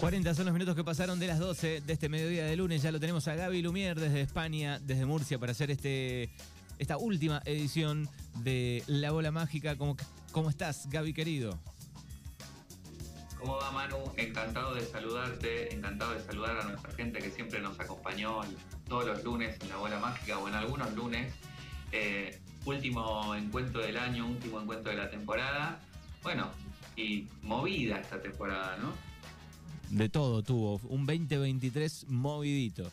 40 son los minutos que pasaron de las 12 de este mediodía de lunes. Ya lo tenemos a Gaby Lumier desde España, desde Murcia, para hacer este, esta última edición de La Bola Mágica. ¿Cómo, cómo estás, Gaby querido? ¿Cómo va Manu? Encantado de saludarte, encantado de saludar a nuestra gente que siempre nos acompañó todos los lunes en La Bola Mágica o en algunos lunes. Eh, último encuentro del año, último encuentro de la temporada. Bueno, y movida esta temporada, ¿no? De todo tuvo, un 2023 movidito.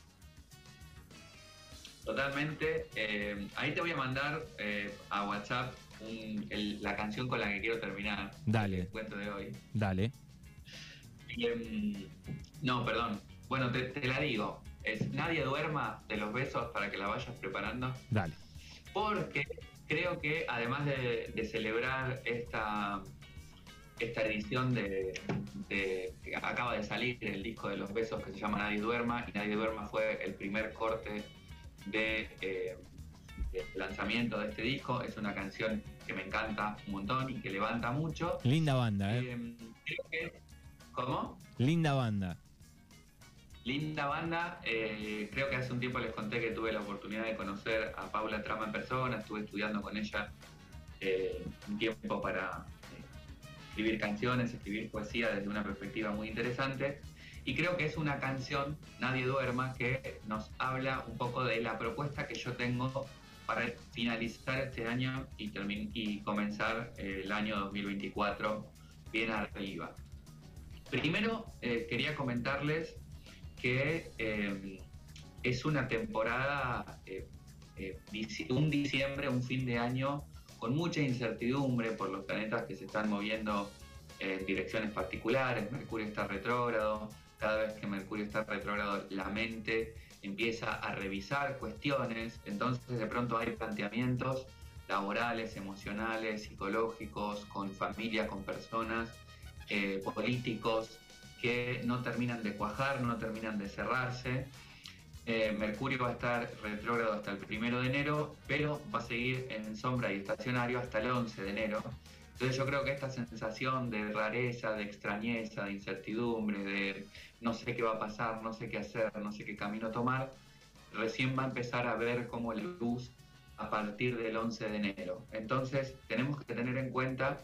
Totalmente. Eh, ahí te voy a mandar eh, a WhatsApp la canción con la que quiero terminar. Dale. El cuento de hoy. Dale. Em, no, perdón. Bueno, te, la digo. Es Nadie duerma de los besos para que la vayas preparando. Dale. Porque creo que además de celebrar esta esta edición de, acaba de salir el disco de los besos que se llama Nadie Duerma y Nadie Duerma fue el primer corte de, eh, lanzamiento de este disco. Es una canción que me encanta un montón y que levanta mucho. Linda banda, ¿eh? eh ¿Cómo? Linda banda. Linda banda, eh, creo que hace un tiempo les conté que tuve la oportunidad de conocer a Paula Trama en persona, estuve estudiando con ella un tiempo para, escribir canciones, escribir poesía desde una perspectiva muy interesante. Y creo que es una canción, Nadie Duerma, que nos habla un poco de la propuesta que yo tengo para finalizar este año y, y comenzar el año 2024 bien arriba. Primero, eh, quería comentarles que eh, es una temporada, eh, un diciembre, un fin de año con mucha incertidumbre por los planetas que se están moviendo en direcciones particulares. Mercurio está retrógrado. Cada vez que Mercurio está retrógrado, la mente empieza a revisar cuestiones. Entonces, de pronto hay planteamientos laborales, emocionales, psicológicos, con familia, con personas, eh, políticos, que no terminan de cuajar, no terminan de cerrarse. Eh, Mercurio va a estar retrógrado hasta el primero de enero, pero va a seguir en sombra y estacionario hasta el 11 de enero. Entonces yo creo que esta sensación de rareza, de extrañeza, de incertidumbre, de no sé qué va a pasar, no sé qué hacer, no sé qué camino tomar, recién va a empezar a ver como la luz a partir del 11 de enero. Entonces tenemos que tener en cuenta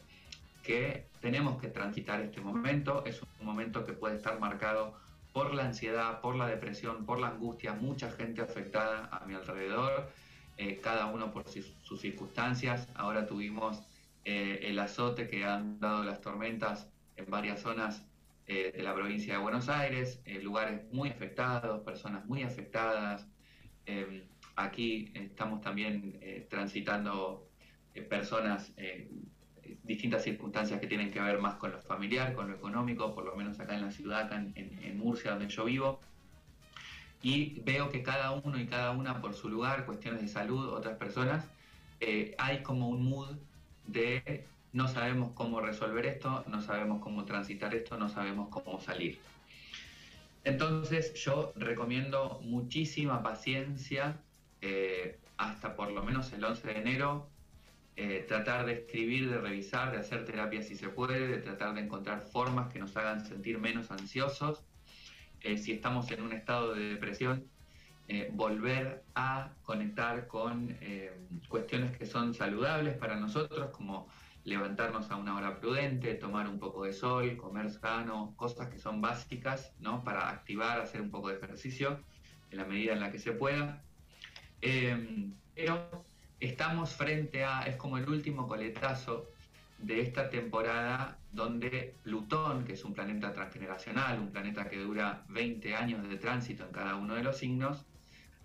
que tenemos que transitar este momento, es un momento que puede estar marcado por la ansiedad, por la depresión, por la angustia, mucha gente afectada a mi alrededor, eh, cada uno por sus, circunstancias. Ahora tuvimos eh, el azote que han dado las tormentas en varias zonas eh, de la provincia de Buenos Aires, lugares muy afectados, personas muy afectadas. aquí estamos también transitando personas distintas circunstancias que tienen que ver más con lo familiar, con lo económico, por lo menos acá en la ciudad, acá en, Murcia, donde yo vivo. Y veo que cada uno y cada una por su lugar, cuestiones de salud, otras personas, eh, hay como un mood de no sabemos cómo resolver esto, no sabemos cómo transitar esto, no sabemos cómo salir. Entonces yo recomiendo muchísima paciencia eh, hasta por lo menos el 11 de enero, eh, tratar de escribir, de revisar, de hacer terapia si se puede, de tratar de encontrar formas que nos hagan sentir menos ansiosos. Eh, si estamos en un estado de depresión, eh, volver a conectar con cuestiones que son saludables para nosotros, como levantarnos a una hora prudente, tomar un poco de sol, comer sano, cosas que son básicas ¿no? para activar, hacer un poco de ejercicio en la medida en la que se pueda. pero estamos frente a, es como el último coletazo de esta temporada donde Plutón, que es un planeta transgeneracional, un planeta que dura 20 años de tránsito en cada uno de los signos,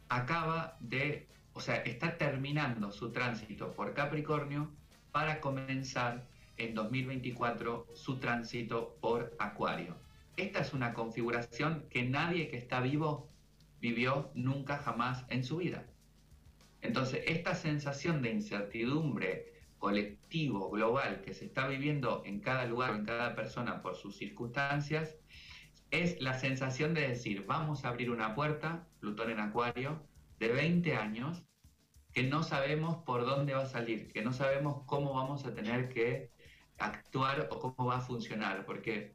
acaba de, o sea, está terminando su tránsito por Capricornio para comenzar en 2024 su tránsito por Acuario. Esta es una configuración que nadie que está vivo vivió nunca jamás en su vida. Entonces, esta sensación de incertidumbre colectivo, global, que se está viviendo en cada lugar, en cada persona por sus circunstancias, es la sensación de decir, vamos a abrir una puerta, Plutón en Acuario, de 20 años, que no sabemos por dónde va a salir, que no sabemos cómo vamos a tener que actuar o cómo va a funcionar, porque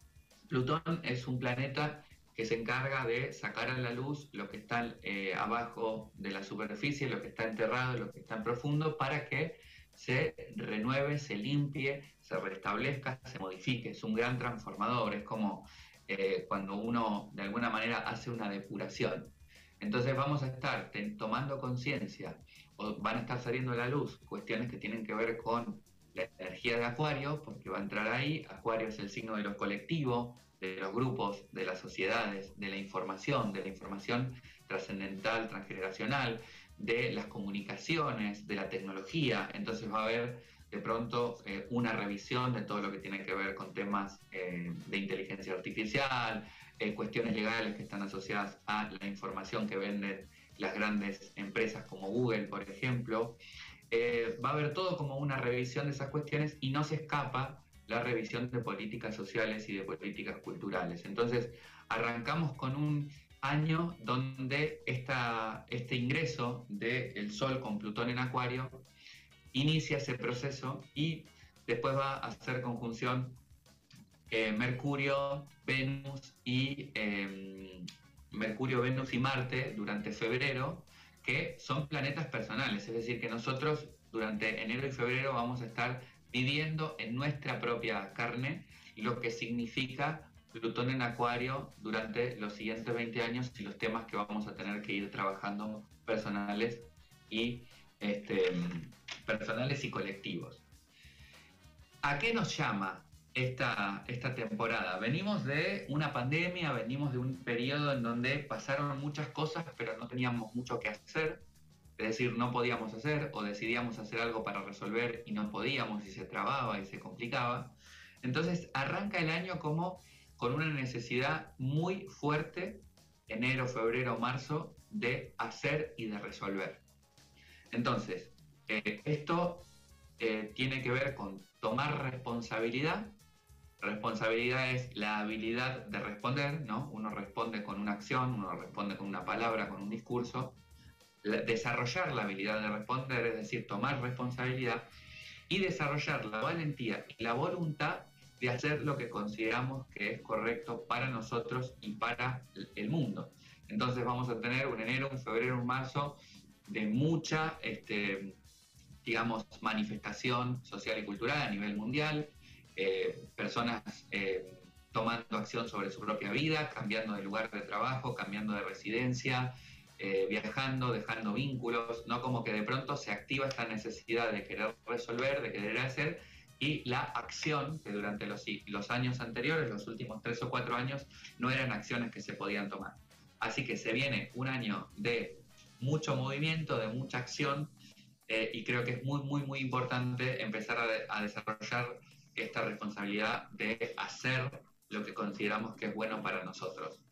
Plutón es un planeta que se encarga de sacar a la luz lo que está eh, abajo de la superficie, lo que está enterrado, lo que está en profundo, para que se renueve, se limpie, se restablezca, se modifique. Es un gran transformador, es como eh, cuando uno de alguna manera hace una depuración. Entonces vamos a estar tomando conciencia o van a estar saliendo a la luz cuestiones que tienen que ver con la energía de Acuario, porque va a entrar ahí. Acuario es el signo de lo colectivo, de los grupos, de las sociedades, de la información, de la información trascendental, transgeneracional, de las comunicaciones, de la tecnología. Entonces va a haber de pronto eh, una revisión de todo lo que tiene que ver con temas eh, de inteligencia artificial, eh, cuestiones legales que están asociadas a la información que venden las grandes empresas como Google, por ejemplo. va a haber todo como una revisión de esas cuestiones y no se escapa la revisión de políticas sociales y de políticas culturales. Entonces, arrancamos con un año donde esta, este ingreso del Sol con Plutón en Acuario inicia ese proceso y después va a hacer conjunción eh, Mercurio, Venus y em, Mercurio, Venus y Marte durante febrero, que son planetas personales, es decir, que nosotros durante enero y febrero vamos a estar viviendo en nuestra propia carne lo que significa Plutón en Acuario durante los siguientes 20 años y los temas que vamos a tener que ir trabajando personales y este, personales y colectivos. ¿A qué nos llama esta, esta temporada? Venimos de una pandemia, venimos de un periodo en donde pasaron muchas cosas, pero no teníamos mucho que hacer. Es decir, no podíamos hacer o decidíamos hacer algo para resolver y no podíamos y se trababa y se complicaba. Entonces arranca el año como con una necesidad muy fuerte, enero, febrero, marzo, de hacer y de resolver. Entonces, eh, esto eh, tiene que ver con tomar responsabilidad. Responsabilidad es la habilidad de responder, ¿no? Uno responde con una acción, uno responde con una palabra, con un discurso. Desarrollar la habilidad de responder, es decir, tomar responsabilidad y desarrollar la valentía y la voluntad de hacer lo que consideramos que es correcto para nosotros y para el mundo. Entonces vamos a tener un enero, un febrero, un marzo de mucha, este, digamos, manifestación social y cultural a nivel mundial, eh, personas eh, tomando acción sobre su propia vida, cambiando de lugar de trabajo, cambiando de residencia, eh, viajando, dejando vínculos, ¿no? Como que de pronto se activa esta necesidad de querer resolver, de querer hacer, y la acción, que durante los, años anteriores, los últimos tres o cuatro años, no eran acciones que se podían tomar. Así que se viene un año de mucho movimiento, de mucha acción, eh, y creo que es muy, muy, muy importante empezar a, desarrollar esta responsabilidad de hacer lo que consideramos que es bueno para nosotros.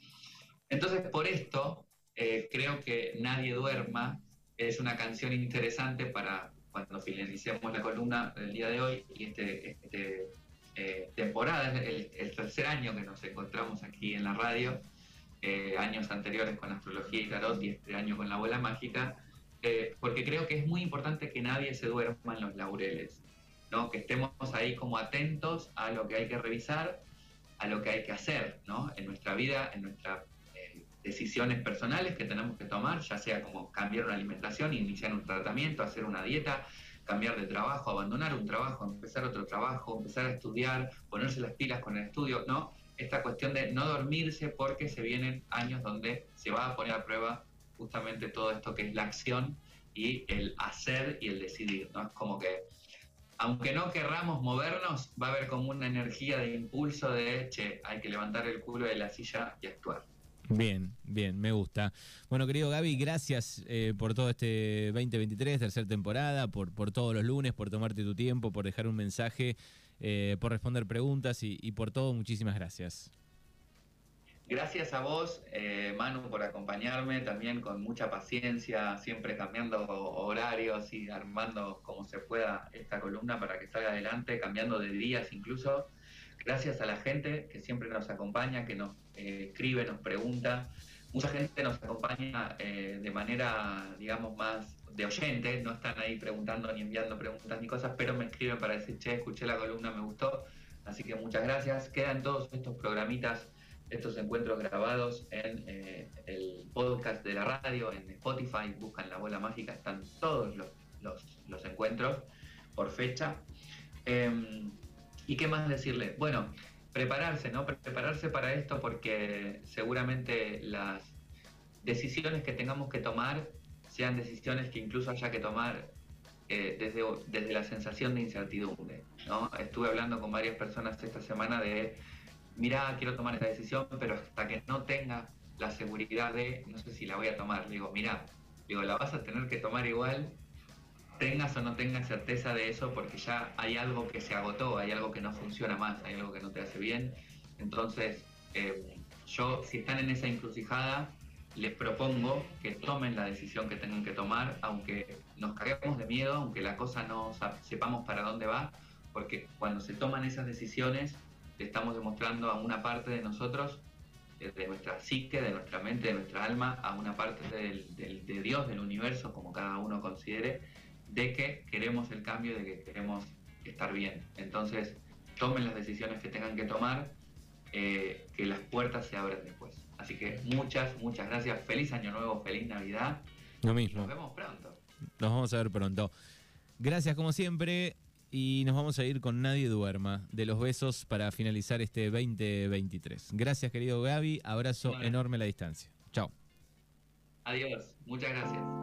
Entonces, por esto, eh, creo que Nadie Duerma es una canción interesante para, cuando finalicemos la columna del día de hoy y este, este eh, temporada, es el, tercer año que nos encontramos aquí en la radio, eh, años anteriores con astrología y tarot y este año con la bola mágica, eh, porque creo que es muy importante que nadie se duerma en los laureles, ¿no? que estemos ahí como atentos a lo que hay que revisar, a lo que hay que hacer ¿no? en nuestra vida, en nuestras decisiones personales que tenemos que tomar, ya sea como cambiar una alimentación, iniciar un tratamiento, hacer una dieta, cambiar de trabajo, abandonar un trabajo, empezar otro trabajo, empezar a estudiar, ponerse las pilas con el estudio, ¿no? Esta cuestión de no dormirse porque se vienen años donde se va a poner a prueba justamente todo esto que es la acción y el hacer y el decidir, ¿no? Es como que aunque no querramos movernos, va a haber como una energía de impulso de, che, hay que levantar el culo de la silla y actuar. Bien, bien, me gusta. Bueno, querido Gaby, gracias eh, por todo este 2023, tercera temporada, por, por todos los lunes, por tomarte tu tiempo, por dejar un mensaje, eh, por responder preguntas y, por todo, muchísimas gracias. Gracias a vos, eh, Manu, por acompañarme también con mucha paciencia, siempre cambiando horarios y armando como se pueda esta columna para que salga adelante, cambiando de días incluso gracias a la gente que siempre nos acompaña, que nos eh, escribe, nos pregunta. Mucha gente nos acompaña eh, de manera, digamos, más de oyente, no están ahí preguntando ni enviando preguntas ni cosas, pero me escriben para decir, che, escuché la columna, me gustó. Así que muchas gracias. Quedan todos estos programitas, estos encuentros grabados en eh, el podcast de la radio, en Spotify, buscan la bola mágica, están todos los, los, encuentros por fecha. Em, ¿Y qué más decirle? Bueno, prepararse, ¿no? Prepararse para esto porque seguramente las decisiones que tengamos que tomar sean decisiones que incluso haya que tomar eh, desde, desde la sensación de incertidumbre. ¿no? Estuve hablando con varias personas esta semana de, mira, quiero tomar esta decisión, pero hasta que no tenga la seguridad de, no sé si la voy a tomar, digo, mira, digo, la vas a tener que tomar igual, tengas o no tengas certeza de eso, porque ya hay algo que se agotó, hay algo que no funciona más, hay algo que no te hace bien. Entonces, eh, yo, si están en esa encrucijada, les propongo que tomen la decisión que tengan que tomar, aunque nos caguemos de miedo, aunque la cosa no sepamos para dónde va, porque cuando se toman esas decisiones, le estamos demostrando a una parte de nosotros, de nuestra psique, de nuestra mente, de nuestra alma, a una parte de Dios, del universo, como cada uno considere, de que queremos el cambio, de que queremos estar bien. Entonces, tomen las decisiones que tengan que tomar, eh, que las puertas se abren después. Así que muchas, muchas gracias. Feliz Año Nuevo, feliz Navidad. Lo mismo. Nos vemos pronto. Nos vamos a ver pronto. Gracias como siempre y nos vamos a ir con Nadie Duerma de los besos para finalizar este 2023. Gracias querido Gaby, abrazo enorme a la distancia. Chao. Adiós, muchas gracias.